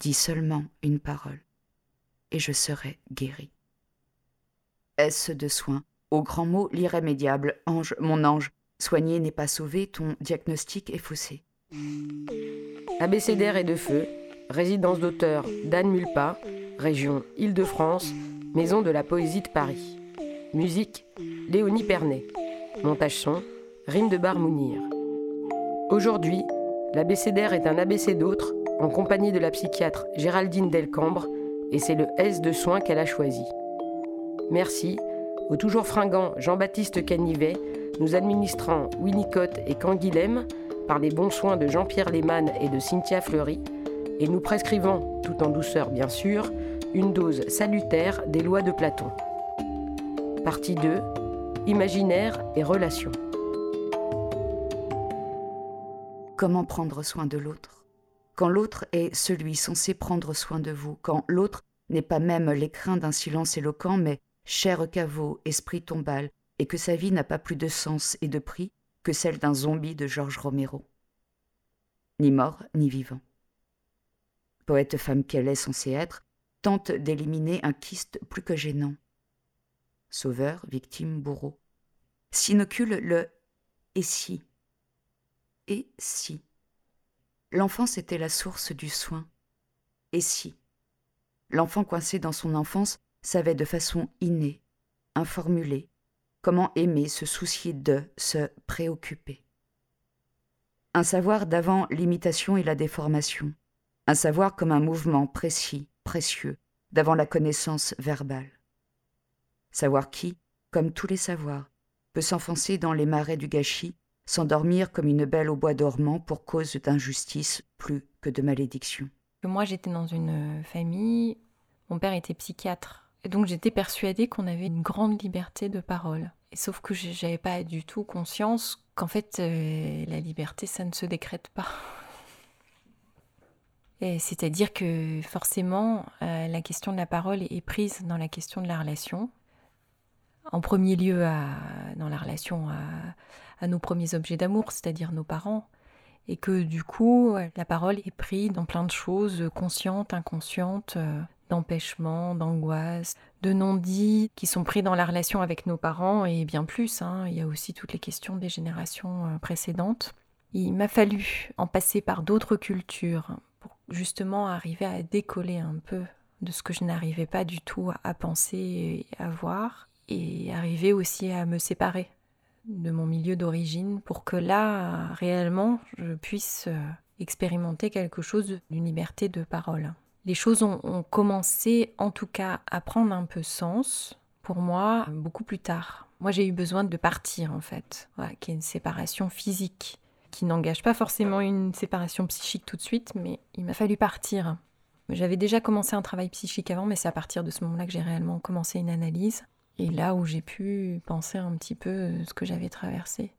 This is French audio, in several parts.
dis seulement une parole, et je serai guéri. Est-ce de soin? Au grand mot, l'irrémédiable, ange, mon ange, soigné n'est pas sauvé, ton diagnostic est faussé. Abécédaire et de feu, résidence d'auteur d'Anne Mulpa, région Île-de-France, maison de la poésie de Paris. Musique, Léonie Pernet. Montage son, Rime de Barmounir. Aujourd'hui, l'abécédaire est un ABC d'autres, en compagnie de la psychiatre Géraldine Delcambre, et c'est le S de soins qu'elle a choisi. Merci au toujours fringant Jean-Baptiste Canivet, nous administrant Winnicott et Canguilhem, par les bons soins de Jean-Pierre Lehmann et de Cynthia Fleury, et nous prescrivons, tout en douceur bien sûr, une dose salutaire des lois de Platon. Partie 2 Imaginaire et relations. Comment prendre soin de l'autre? Quand l'autre est celui censé prendre soin de vous, quand l'autre n'est pas même l'écrin d'un silence éloquent, mais cher caveau, esprit tombal, et que sa vie n'a pas plus de sens et de prix que celle d'un zombie de Georges Romero. Ni mort, ni vivant. Poète femme qu'elle est censée être, tente d'éliminer un kyste plus que gênant. Sauveur, victime, bourreau. S'inocule le et si. Et si. L'enfance était la source du soin. Et si. L'enfant coincé dans son enfance savait de façon innée, informulée, comment aimer, se soucier de, se préoccuper? Un savoir d'avant l'imitation et la déformation, un savoir comme un mouvement précis, précieux, d'avant la connaissance verbale. Savoir qui, comme tous les savoirs, peut s'enfoncer dans les marais du gâchis, s'endormir comme une belle au bois dormant pour cause d'injustice plus que de malédiction. Moi, j'étais dans une famille, mon père était psychiatre, donc j'étais persuadée qu'on avait une grande liberté de parole. Et sauf que j'avais pas du tout conscience qu'en fait, euh, la liberté, ça ne se décrète pas. C'est-à-dire que forcément, euh, la question de la parole est prise dans la question de la relation. En premier lieu, dans la relation à, nos premiers objets d'amour, c'est-à-dire nos parents. Et que du coup, la parole est prise dans plein de choses, conscientes, inconscientes, euh, d'empêchement, d'angoisse, de non-dits qui sont pris dans la relation avec nos parents et bien plus. Hein. Il y a aussi toutes les questions des générations euh, précédentes. Il m'a fallu en passer par d'autres cultures pour justement arriver à décoller un peu de ce que je n'arrivais pas du tout à penser et à voir et arriver aussi à me séparer de mon milieu d'origine pour que là, réellement, je puisse euh, expérimenter quelque chose d'une liberté de parole. Les choses ont, commencé en tout cas à prendre un peu sens pour moi beaucoup plus tard. Moi j'ai eu besoin de partir en fait, voilà, qui est une séparation physique qui n'engage pas forcément une séparation psychique tout de suite, mais il m'a fallu partir. J'avais déjà commencé un travail psychique avant, mais c'est à partir de ce moment-là que j'ai réellement commencé une analyse. Et là où j'ai pu penser un petit peu ce que j'avais traversé.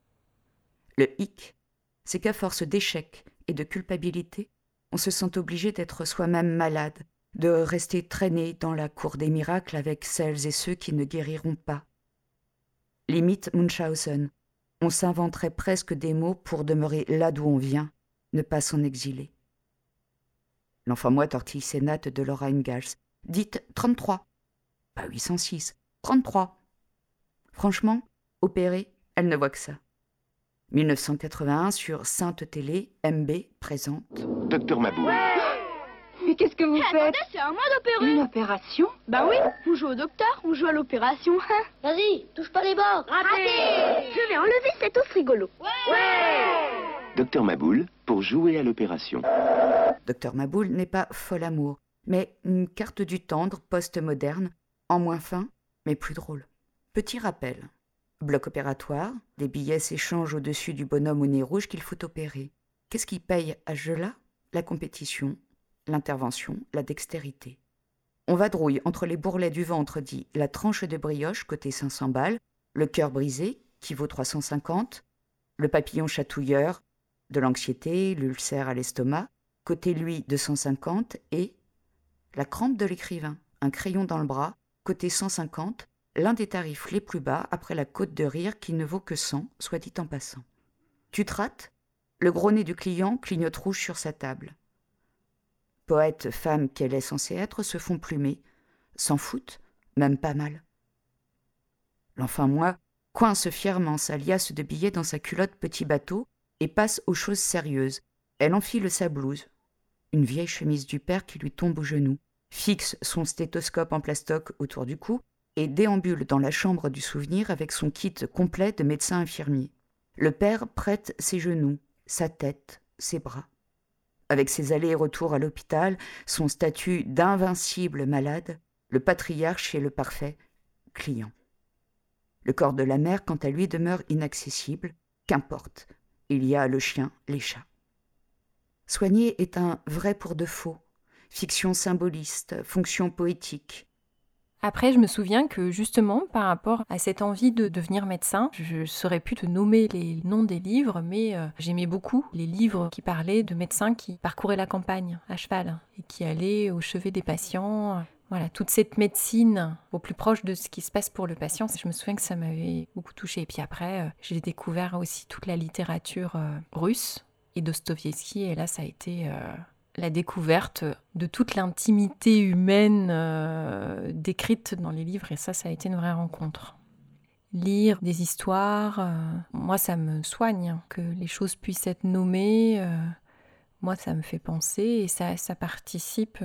Le hic, c'est qu'à force d'échecs et de culpabilité, on se sent obligé d'être soi-même malade, de rester traîné dans la cour des miracles avec celles et ceux qui ne guériront pas. Limite Munchausen, on s'inventerait presque des mots pour demeurer là d'où on vient, ne pas s'en exiler. L'enfant moi tortille ses nattes de Laura Ingalls. Dites 33. Pas 806. 33. Franchement, opérée, elle ne voit que ça. 1981 sur Sainte Télé, MB présente. Docteur Mabou. Mais qu'est-ce que vous hey, faites C'est à moi d'opérer. Une opération Bah oui, on joue au docteur, on joue à l'opération. Hein. Vas-y, touche pas les bords. Raté Je vais enlever cet os rigolo. Ouais, ouais Docteur Maboul, pour jouer à l'opération. Docteur Maboul n'est pas fol amour, mais une carte du tendre post-moderne, en moins fin, mais plus drôle. Petit rappel. Bloc opératoire, des billets s'échangent au-dessus du bonhomme au nez rouge qu'il faut opérer. Qu'est-ce qui paye à ce jeu-là La compétition, l'intervention, la dextérité. On vadrouille entre les bourrelets du ventre dit la tranche de brioche côté 500 balles, le cœur brisé qui vaut 350, le papillon chatouilleur, de l'anxiété, l'ulcère à l'estomac, côté lui 250 et la crampe de l'écrivain, un crayon dans le bras, côté 150, l'un des tarifs les plus bas après la côte de rire qui ne vaut que 100, soit dit en passant. Tu te rates? Le gros nez du client clignote rouge sur sa table. poète femme qu'elle est censée être, se font plumer, s'en foutent, même pas mal. L'enfant moi coince fièrement sa liasse de billets dans sa culotte petit bateau et passe aux choses sérieuses. Elle enfile sa blouse, une vieille chemise du père qui lui tombe aux genoux, fixe son stéthoscope en plastoc autour du cou et déambule dans la chambre du souvenir avec son kit complet de médecin infirmier. Le père prête ses genoux, sa tête, ses bras. Avec ses allers et retours à l'hôpital, son statut d'invincible malade, le patriarche est le parfait client. Le corps de la mère, quant à lui, demeure inaccessible. Qu'importe, il y a le chien, les chats. Soigner est un vrai pour de faux, fiction symboliste, fonction poétique. Après, je me souviens que justement, par rapport à cette envie de devenir médecin, je saurais plus te nommer les noms des livres, mais euh, j'aimais beaucoup les livres qui parlaient de médecins qui parcouraient la campagne à cheval et qui allaient au chevet des patients. Voilà, toute cette médecine au plus proche de ce qui se passe pour le patient, je me souviens que ça m'avait beaucoup touché. Et puis après, euh, j'ai découvert aussi toute la littérature euh, russe et Dostoïevski, et là, ça a été la découverte de toute l'intimité humaine euh, décrite dans les livres, et ça, ça a été une vraie rencontre. Lire des histoires, euh, moi, ça me soigne, que les choses puissent être nommées, euh, moi, ça me fait penser, et ça, ça participe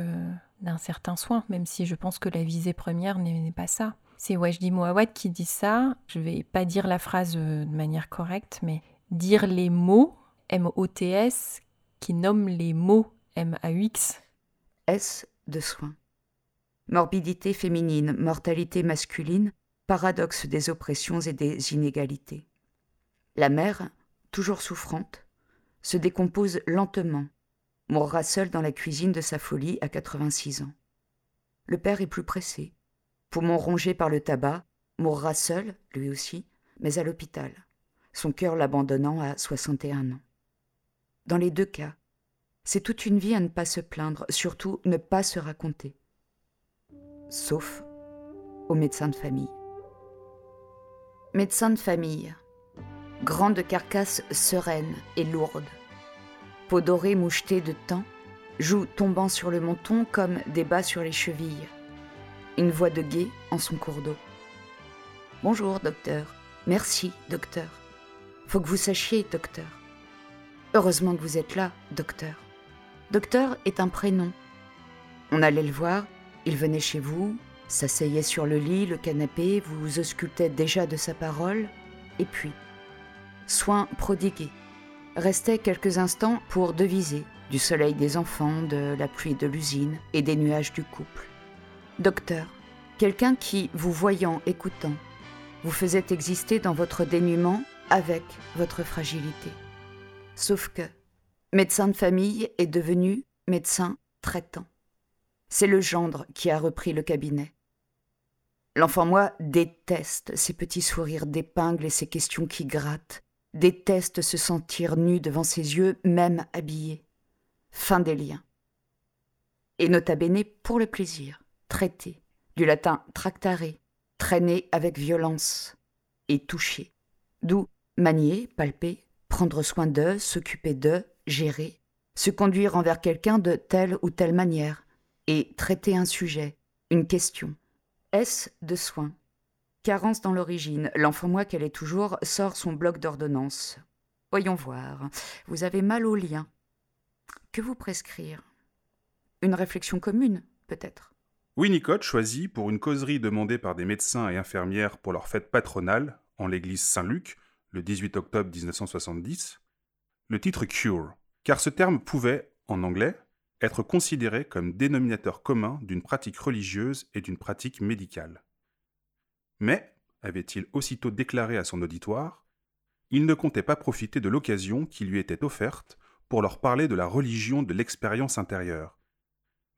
d'un certain soin, même si je pense que la visée première n'est pas ça. C'est Wajdi Mouawad qui dit ça, je vais pas dire la phrase de manière correcte, mais dire les mots, M-O-T-S, qui nomment les mots M-A-U-X. S de soins. Morbidité féminine, mortalité masculine, paradoxe des oppressions et des inégalités. La mère, toujours souffrante, se décompose lentement, mourra seule dans la cuisine de sa folie à 86 ans. Le père est plus pressé. Poumon rongé par le tabac, mourra seul, lui aussi, mais à l'hôpital, son cœur l'abandonnant à 61 ans. Dans les deux cas, c'est toute une vie à ne pas se plaindre, surtout ne pas se raconter. Sauf aux médecins de famille. Médecin de famille. Grande carcasse sereine et lourde. Peau dorée mouchetée de temps, joues tombant sur le menton comme des bas sur les chevilles. Une voix de guet en son cours d'eau. Bonjour, docteur. Merci, docteur. Faut que vous sachiez, docteur. Heureusement que vous êtes là, docteur. Docteur est un prénom. On allait le voir, il venait chez vous, s'asseyait sur le lit, le canapé, vous auscultait déjà de sa parole, et puis, soin prodigué, restait quelques instants pour deviser du soleil des enfants, de la pluie de l'usine et des nuages du couple. Docteur, quelqu'un qui, vous voyant, écoutant, vous faisait exister dans votre dénuement avec votre fragilité. Sauf que, médecin de famille est devenu médecin traitant. C'est le gendre qui a repris le cabinet. L'enfant, moi, déteste ces petits sourires d'épingle et ces questions qui grattent, déteste se sentir nu devant ses yeux, même habillé. Fin des liens. Et nota bene pour le plaisir, traiter, du latin tractare, traîner avec violence, et toucher, d'où manier, palper, prendre soin d'eux, s'occuper d'eux, gérer, se conduire envers quelqu'un de telle ou telle manière, et traiter un sujet, une question. Est-ce de soins? Carence dans l'origine. L'enfant moi qu'elle est toujours sort son bloc d'ordonnance. Voyons voir. Vous avez mal au lien. Que vous prescrire? Une réflexion commune, peut-être? Winnicott choisit, pour une causerie demandée par des médecins et infirmières pour leur fête patronale, en l'église Saint-Luc, le 18 octobre 1970, le titre Cure, car ce terme pouvait, en anglais, être considéré comme dénominateur commun d'une pratique religieuse et d'une pratique médicale. Mais, avait-il aussitôt déclaré à son auditoire, il ne comptait pas profiter de l'occasion qui lui était offerte pour leur parler de la religion de l'expérience intérieure,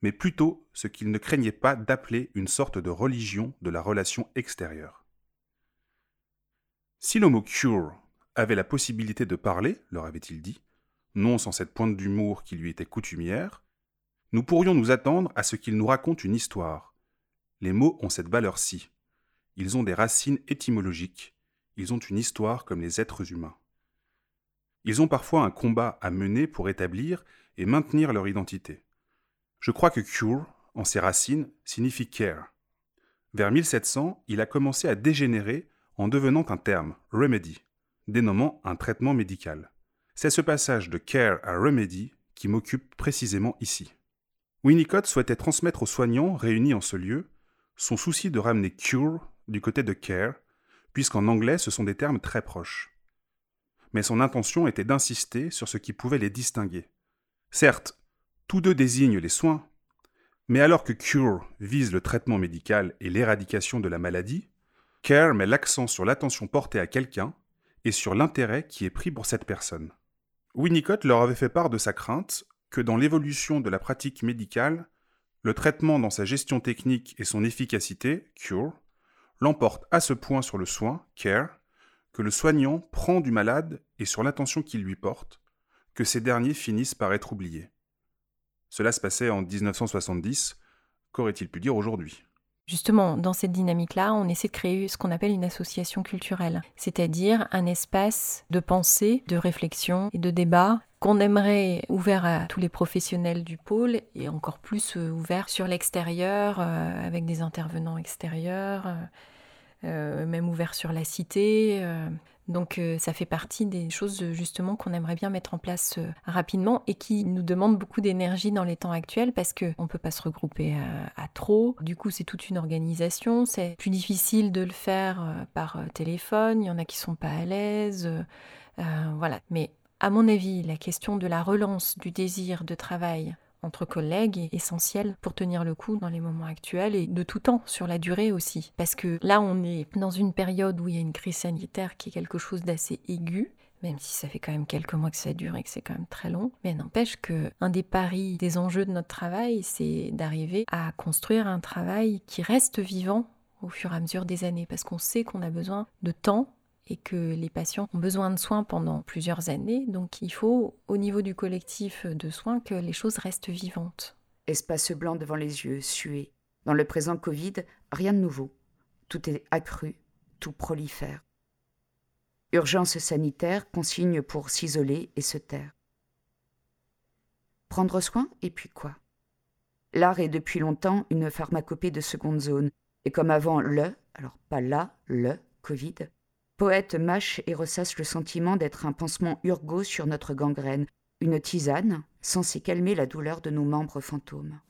mais plutôt ce qu'il ne craignait pas d'appeler une sorte de religion de la relation extérieure. Si le mot cure avait la possibilité de parler, leur avait-il dit, non sans cette pointe d'humour qui lui était coutumière, nous pourrions nous attendre à ce qu'il nous raconte une histoire. Les mots ont cette valeur-ci. Ils ont des racines étymologiques, ils ont une histoire comme les êtres humains. Ils ont parfois un combat à mener pour établir et maintenir leur identité. Je crois que cure, en ses racines, signifie care. Vers 1700, il a commencé à dégénérer en devenant un terme, remedy, dénommant un traitement médical. C'est ce passage de care à remedy qui m'occupe précisément ici. Winnicott souhaitait transmettre aux soignants réunis en ce lieu son souci de ramener cure du côté de care, puisqu'en anglais ce sont des termes très proches. Mais son intention était d'insister sur ce qui pouvait les distinguer. Certes, tous deux désignent les soins, mais alors que cure vise le traitement médical et l'éradication de la maladie, care met l'accent sur l'attention portée à quelqu'un et sur l'intérêt qui est pris pour cette personne. Winnicott leur avait fait part de sa crainte que dans l'évolution de la pratique médicale, le traitement dans sa gestion technique et son efficacité, cure, l'emporte à ce point sur le soin, care, que le soignant prend du malade et sur l'attention qu'il lui porte, que ces derniers finissent par être oubliés. Cela se passait en 1970, qu'aurait-il pu dire aujourd'hui? Justement, dans cette dynamique-là, on essaie de créer ce qu'on appelle une association culturelle, c'est-à-dire un espace de pensée, de réflexion et de débat qu'on aimerait ouvert à tous les professionnels du pôle et encore plus euh, ouvert sur l'extérieur euh, avec des intervenants extérieurs, euh, même ouvert sur la cité. Donc ça fait partie des choses justement qu'on aimerait bien mettre en place rapidement et qui nous demandent beaucoup d'énergie dans les temps actuels parce qu'on ne peut pas se regrouper à, trop. Du coup c'est toute une organisation, c'est plus difficile de le faire par téléphone, il y en a qui sont pas à l'aise. voilà, mais à mon avis, la question de la relance du désir de travail entre collègues est essentielle pour tenir le coup dans les moments actuels et de tout temps, sur la durée aussi. Parce que là, on est dans une période où il y a une crise sanitaire qui est quelque chose d'assez aigu, même si ça fait quand même quelques mois que ça dure et que c'est quand même très long. Mais n'empêche que un des paris, des enjeux de notre travail, c'est d'arriver à construire un travail qui reste vivant au fur et à mesure des années, parce qu'on sait qu'on a besoin de temps et que les patients ont besoin de soins pendant plusieurs années. Donc il faut, au niveau du collectif de soins, que les choses restent vivantes. Espace blanc devant les yeux, sué. Dans le présent Covid, rien de nouveau. Tout est accru, tout prolifère. Urgence sanitaire, consigne pour s'isoler et se taire. Prendre soin, et puis quoi? L'art est depuis longtemps une pharmacopée de seconde zone, et comme avant le, alors pas là, le Covid, Poète mâche et ressasse le sentiment d'être un pansement urgo sur notre gangrène, une tisane censée calmer la douleur de nos membres fantômes.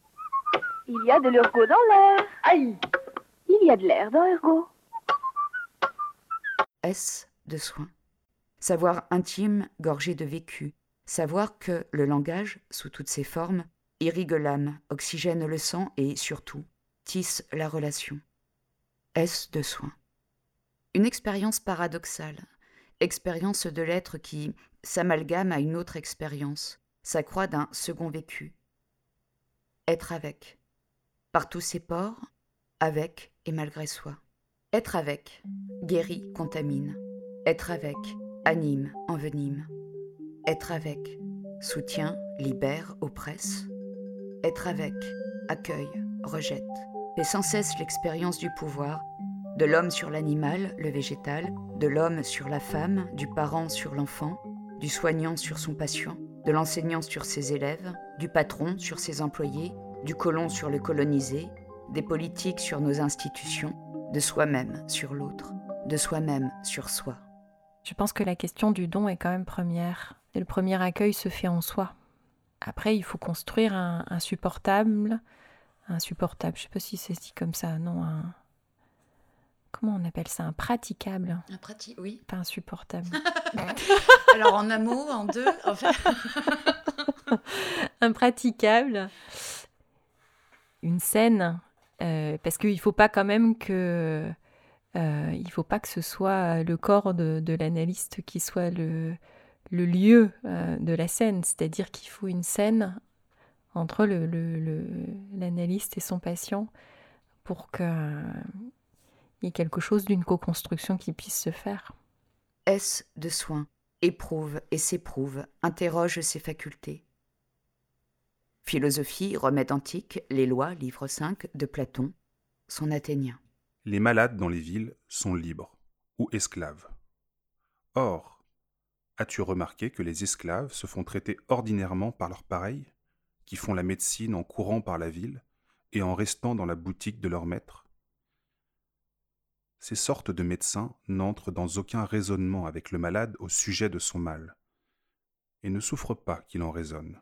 Il y a de l'urgo dans l'air. Aïe Il y a de l'air dans l'urgo. Est-ce de soin Savoir intime, gorgé de vécu. Savoir que le langage, sous toutes ses formes, irrigue l'âme, oxygène le sang et, surtout, tisse la relation. Est-ce de soin une expérience paradoxale, expérience de l'être qui s'amalgame à une autre expérience, s'accroît d'un second vécu. Être avec, par tous ses ports, avec et malgré soi. Être avec, guérit, contamine. Être avec, anime, envenime. Être avec, soutient, libère, oppresse. Être avec, accueille, rejette, fait sans cesse l'expérience du pouvoir de l'homme sur l'animal, le végétal, de l'homme sur la femme, du parent sur l'enfant, du soignant sur son patient, de l'enseignant sur ses élèves, du patron sur ses employés, du colon sur le colonisé, des politiques sur nos institutions, de soi-même sur l'autre, de soi-même sur soi. Je pense que la question du don est quand même première. Le premier accueil se fait en soi. Après, il faut construire un, un supportable, un supportable, je ne sais pas si c'est dit comme ça, non, comment on appelle ça? Un praticable? Un pratique, oui. Pas insupportable. Alors en un mot, en deux Un praticable. Une scène. Euh, parce qu'il ne faut pas quand même que. Euh, il faut pas que ce soit le corps de, l'analyste qui soit le, le lieu euh, de la scène. C'est-à-dire qu'il faut une scène entre l'analyste le, et son patient pour que il y a quelque chose d'une co-construction qui puisse se faire. Est-ce de soin Éprouve et s'éprouve, interroge ses facultés. Philosophie, remède antique, les lois, livre 5 de Platon, son athénien. Les malades dans les villes sont libres ou esclaves. Or, as-tu remarqué que les esclaves se font traiter ordinairement par leurs pareils, qui font la médecine en courant par la ville et en restant dans la boutique de leur maître? Ces sortes de médecins n'entrent dans aucun raisonnement avec le malade au sujet de son mal, et ne souffrent pas qu'il en raisonne.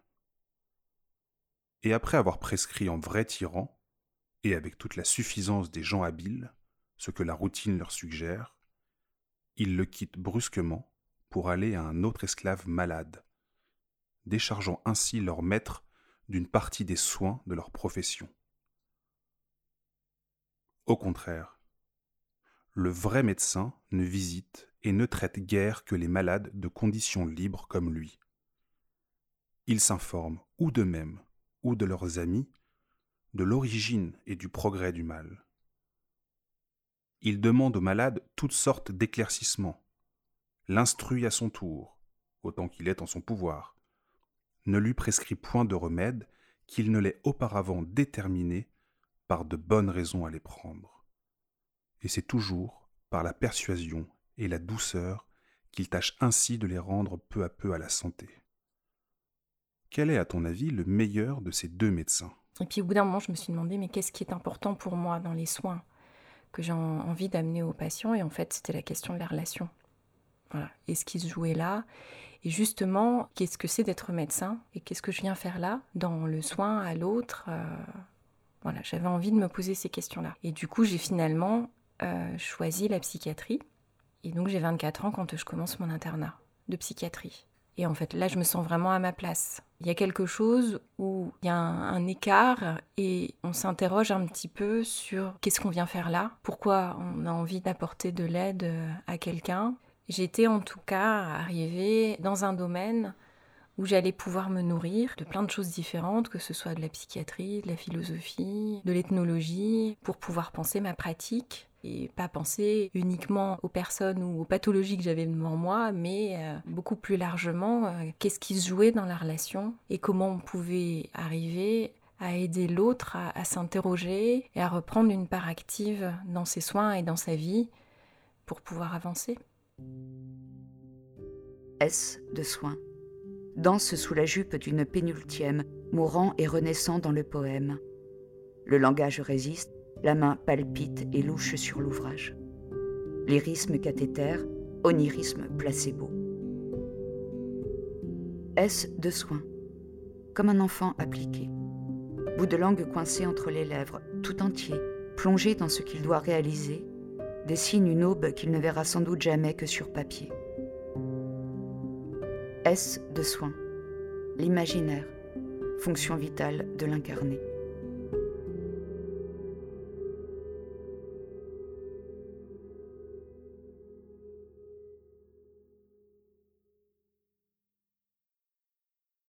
Et après avoir prescrit en vrai tyran, et avec toute la suffisance des gens habiles, ce que la routine leur suggère, ils le quittent brusquement pour aller à un autre esclave malade, déchargeant ainsi leur maître d'une partie des soins de leur profession. Au contraire, le vrai médecin ne visite et ne traite guère que les malades de conditions libres comme lui. Il s'informe ou d'eux-mêmes ou de leurs amis de l'origine et du progrès du mal. Il demande aux malades toutes sortes d'éclaircissements, l'instruit à son tour, autant qu'il est en son pouvoir, ne lui prescrit point de remède qu'il ne l'ait auparavant déterminé par de bonnes raisons à les prendre. Et c'est toujours par la persuasion et la douceur qu'il tâche ainsi de les rendre peu à peu à la santé. Quel est, à ton avis, le meilleur de ces deux médecins? Et puis au bout d'un moment, je me suis demandé, mais qu'est-ce qui est important pour moi dans les soins que j'ai envie d'amener aux patients? Et en fait, c'était la question de la relation. Voilà. Et ce qui se jouait là? Et justement, qu'est-ce que c'est d'être médecin? Et qu'est-ce que je viens faire là, dans le soin à l'autre? Euh, Voilà, j'avais envie de me poser ces questions-là. Et du coup, j'ai finalement euh, choisi la psychiatrie. Et donc, j'ai 24 ans quand je commence mon internat de psychiatrie. Et en fait, là, je me sens vraiment à ma place. Il y a quelque chose où il y a un, écart et on s'interroge un petit peu sur qu'est-ce qu'on vient faire là, pourquoi on a envie d'apporter de l'aide à quelqu'un. J'étais en tout cas arrivée dans un domaine où j'allais pouvoir me nourrir de plein de choses différentes, que ce soit de la psychiatrie, de la philosophie, de l'ethnologie, pour pouvoir penser ma pratique et pas penser uniquement aux personnes ou aux pathologies que j'avais devant moi, mais euh, beaucoup plus largement euh, qu'est-ce qui se jouait dans la relation et comment on pouvait arriver à aider l'autre à, s'interroger et à reprendre une part active dans ses soins et dans sa vie pour pouvoir avancer. S de soins danse sous la jupe d'une pénultième, mourant et renaissant dans le poème. Le langage résiste, la main palpite et louche sur l'ouvrage. Lyrisme cathéter, onirisme placebo. S de soin, comme un enfant appliqué. Bout de langue coincé entre les lèvres, tout entier, plongé dans ce qu'il doit réaliser, dessine une aube qu'il ne verra sans doute jamais que sur papier. S de soin, l'imaginaire, fonction vitale de l'incarné.